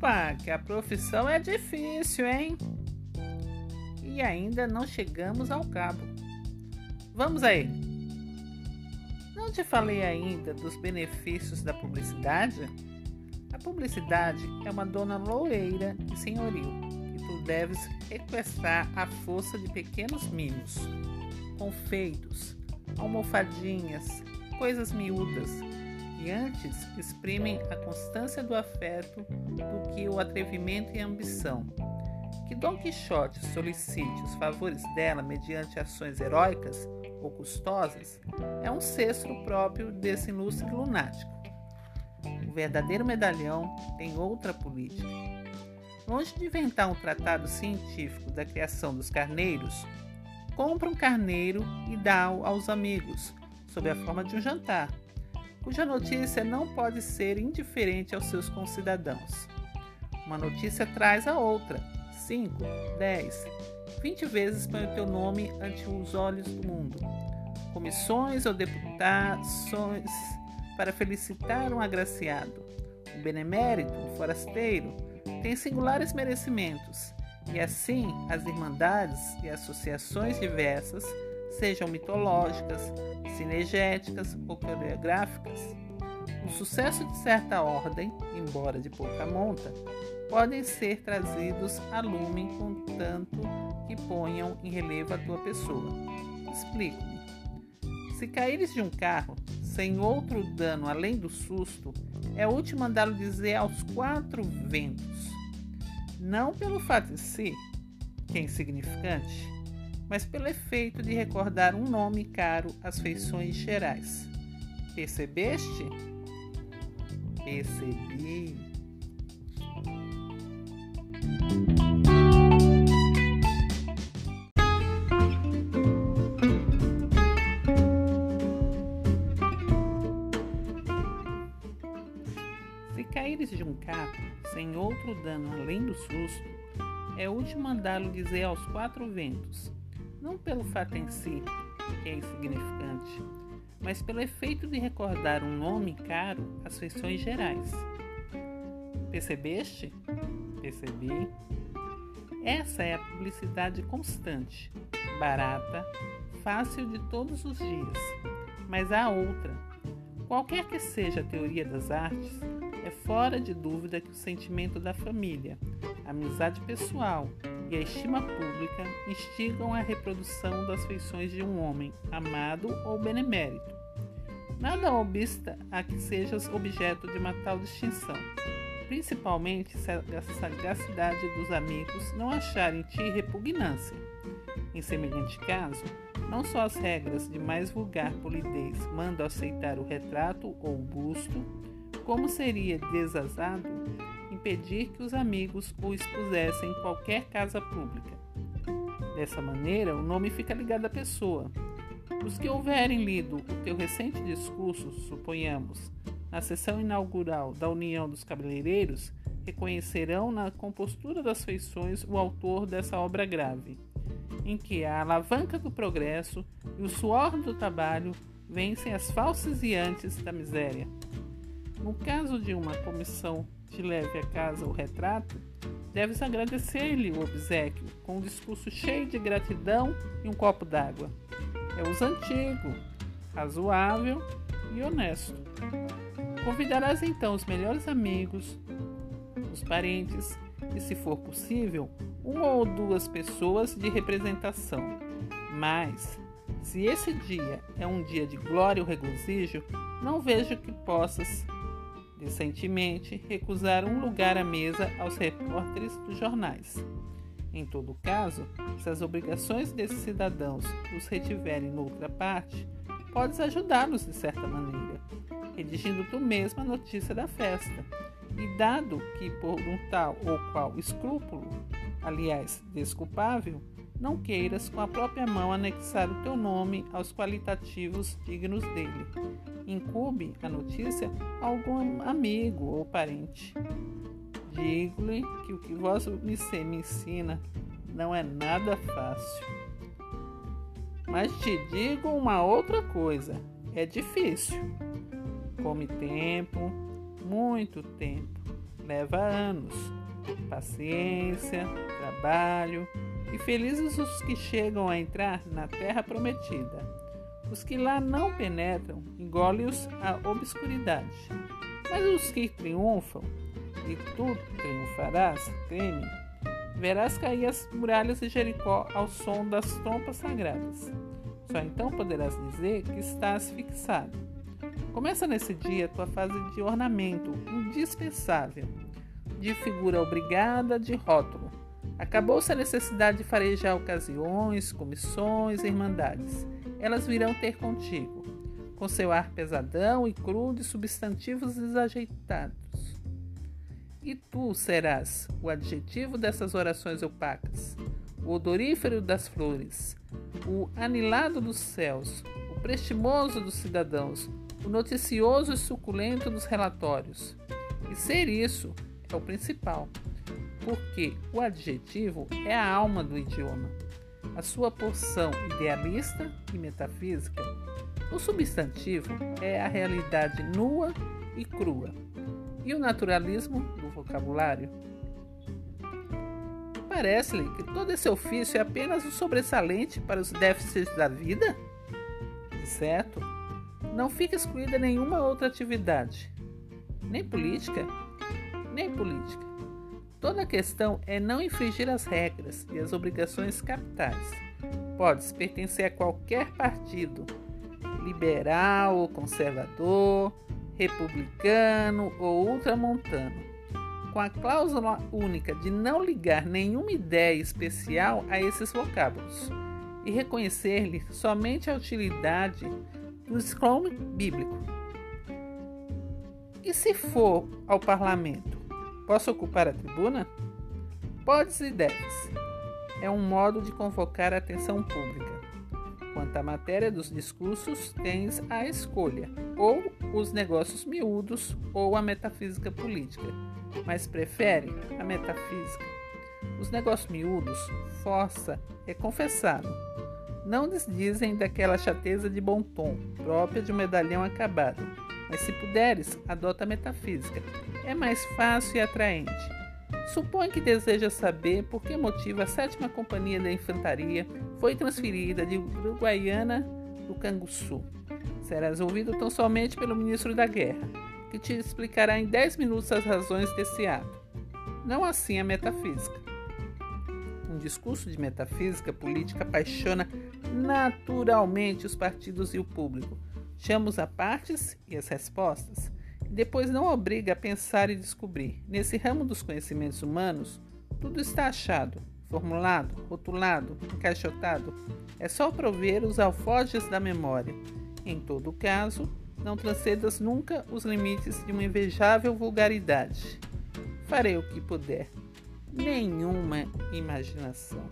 Opa, que a profissão é difícil, hein? E ainda não chegamos ao cabo. Vamos aí. Não te falei ainda dos benefícios da publicidade? A publicidade é uma dona loureira e senhoril que tu deves equestrar à força de pequenos mimos, confeitos, almofadinhas, coisas miúdas que antes exprimem a constância do afeto do que o atrevimento e a ambição. Que Dom Quixote solicite os favores dela mediante ações heróicas ou custosas é um cestro próprio desse ilustre lunático. O verdadeiro medalhão tem outra política. Longe de inventar um tratado científico da criação dos carneiros, compra um carneiro e dá-o aos amigos, sob a forma de um jantar cuja notícia não pode ser indiferente aos seus concidadãos. Uma notícia traz a outra. 5, 10, 20 vezes põe o teu nome ante os olhos do mundo. Comissões ou deputações para felicitar um agraciado. O benemérito, o forasteiro, tem singulares merecimentos, e assim as irmandades e associações diversas sejam mitológicas, cinegéticas ou coreográficas. O sucesso de certa ordem, embora de pouca monta, podem ser trazidos a lume contanto que ponham em relevo a tua pessoa. Explico-me. Se caíres de um carro sem outro dano além do susto, é útil mandá-lo dizer aos quatro ventos. Não pelo fato em si, que é insignificante, mas pelo efeito de recordar um nome caro às feições gerais. Percebeste? Percebi. Se caíres de um carro sem outro dano além do susto, é útil mandá-lo dizer aos quatro ventos: não pelo fato em si, que é insignificante, mas pelo efeito de recordar um nome caro às feições gerais. Percebeste? Percebi. Essa é a publicidade constante, barata, fácil de todos os dias. Mas há outra. Qualquer que seja a teoria das artes, é fora de dúvida que o sentimento da família, a amizade pessoal e a estima pública instigam a reprodução das feições de um homem amado ou benemérito. Nada obsta a que sejas objeto de uma tal distinção, principalmente se a sagacidade dos amigos não achar em ti repugnância. Em semelhante caso, não só as regras de mais vulgar polidez mandam aceitar o retrato ou o busto, como seria desazado impedir que os amigos o expusessem em qualquer casa pública. Dessa maneira, o nome fica ligado à pessoa. Os que houverem lido o teu recente discurso, suponhamos, na sessão inaugural da União dos Cabeleireiros, reconhecerão na compostura das feições o autor dessa obra grave, em que a alavanca do progresso e o suor do trabalho vencem as falsiziantes da miséria. No caso de uma comissão te leve a casa o retrato, deves agradecer-lhe o obsequio com um discurso cheio de gratidão e um copo d'água. É uso antigo, razoável e honesto. Convidarás então os melhores amigos, os parentes e, se for possível, uma ou duas pessoas de representação. Mas, se esse dia é um dia de glória ou regozijo, não vejo que possas decentemente recusar um lugar à mesa aos repórteres dos jornais. Em todo caso, se as obrigações desses cidadãos os retiverem noutra parte, podes ajudá-los de certa maneira, redigindo tu mesmo a notícia da festa. E dado que por um tal ou qual escrúpulo, aliás, desculpável, não queiras com a própria mão anexar o teu nome aos qualitativos dignos dele. Incube a notícia a algum amigo ou parente. Digo-lhe que o que vós me ensina não é nada fácil. Mas te digo uma outra coisa: é difícil. Come tempo, muito tempo. leva anos. Paciência, trabalho e felizes os que chegam a entrar na terra prometida. Os que lá não penetram, engole-os a obscuridade. Mas os que triunfam, e tu triunfarás, teme, verás cair as muralhas de Jericó ao som das trompas sagradas. Só então poderás dizer que estás fixado. Começa nesse dia tua fase de ornamento indispensável, de figura obrigada, de rótulo. Acabou-se a necessidade de farejar ocasiões, comissões irmandades. Elas virão ter contigo, com seu ar pesadão e cru de substantivos desajeitados. E tu serás o adjetivo dessas orações opacas, o odorífero das flores, o anilado dos céus, o prestimoso dos cidadãos, o noticioso e suculento dos relatórios. E ser isso é o principal, porque o adjetivo é a alma do idioma, a sua porção idealista e metafísica. O substantivo é a realidade nua e crua, e o naturalismo do vocabulário Parece-lhe que todo esse ofício é apenas um sobressalente para os déficits da vida? Certo? Não fica excluída nenhuma outra atividade, nem política, nem política. Toda a questão é não infringir as regras e as obrigações capitais. Podes pertencer a qualquer partido, liberal ou conservador, republicano ou ultramontano com a cláusula única de não ligar nenhuma ideia especial a esses vocábulos e reconhecer-lhe somente a utilidade do escrome bíblico. E se for ao parlamento, posso ocupar a tribuna? Podes e deves. É um modo de convocar a atenção pública. Quanto à matéria dos discursos, tens a escolha, ou os negócios miúdos ou a metafísica política mas prefere a metafísica. Os negócios miúdos, força, é confessado. Não desdizem daquela chateza de bom tom, própria de um medalhão acabado, mas se puderes, adota a metafísica. É mais fácil e atraente. Supõe que deseja saber por que motivo a sétima companhia da infantaria foi transferida de Uruguaiana do Canguçu. Serás ouvido tão somente pelo ministro da Guerra que te explicará em 10 minutos as razões desse ato. Não assim a metafísica. Um discurso de metafísica política apaixona naturalmente os partidos e o público. Chama os apartes e as respostas, e depois não obriga a pensar e descobrir. Nesse ramo dos conhecimentos humanos, tudo está achado, formulado, rotulado, encaixotado. É só prover os alforjes da memória. Em todo caso, não transcedas nunca os limites de uma invejável vulgaridade. Farei o que puder. Nenhuma imaginação.